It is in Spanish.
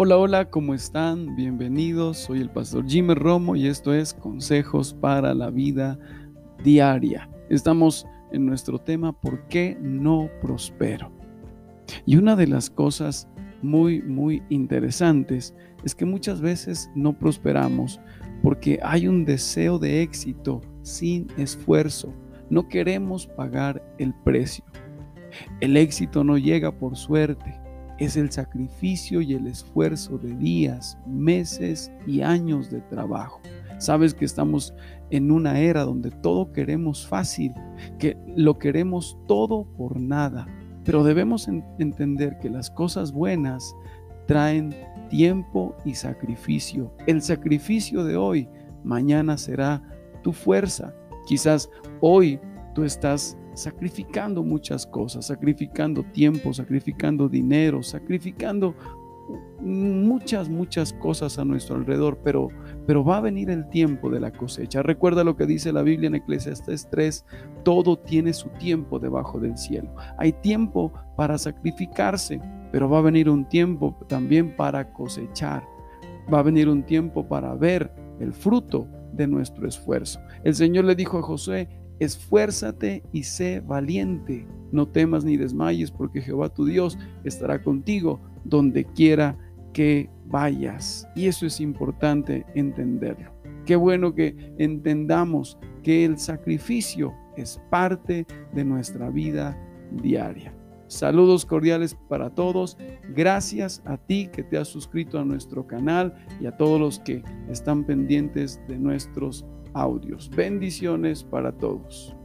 Hola, hola, ¿cómo están? Bienvenidos. Soy el pastor Jimmy Romo y esto es Consejos para la Vida Diaria. Estamos en nuestro tema ¿Por qué no prospero? Y una de las cosas muy, muy interesantes es que muchas veces no prosperamos porque hay un deseo de éxito sin esfuerzo. No queremos pagar el precio. El éxito no llega por suerte es el sacrificio y el esfuerzo de días, meses y años de trabajo. Sabes que estamos en una era donde todo queremos fácil, que lo queremos todo por nada, pero debemos entender que las cosas buenas traen tiempo y sacrificio. El sacrificio de hoy, mañana será tu fuerza. Quizás hoy tú estás sacrificando muchas cosas, sacrificando tiempo, sacrificando dinero, sacrificando muchas, muchas cosas a nuestro alrededor, pero, pero va a venir el tiempo de la cosecha. Recuerda lo que dice la Biblia en Eclesiastes 3, todo tiene su tiempo debajo del cielo. Hay tiempo para sacrificarse, pero va a venir un tiempo también para cosechar. Va a venir un tiempo para ver el fruto de nuestro esfuerzo. El Señor le dijo a José, Esfuérzate y sé valiente. No temas ni desmayes, porque Jehová tu Dios estará contigo donde quiera que vayas. Y eso es importante entenderlo. Qué bueno que entendamos que el sacrificio es parte de nuestra vida diaria. Saludos cordiales para todos. Gracias a ti que te has suscrito a nuestro canal y a todos los que están pendientes de nuestros audios. Bendiciones para todos.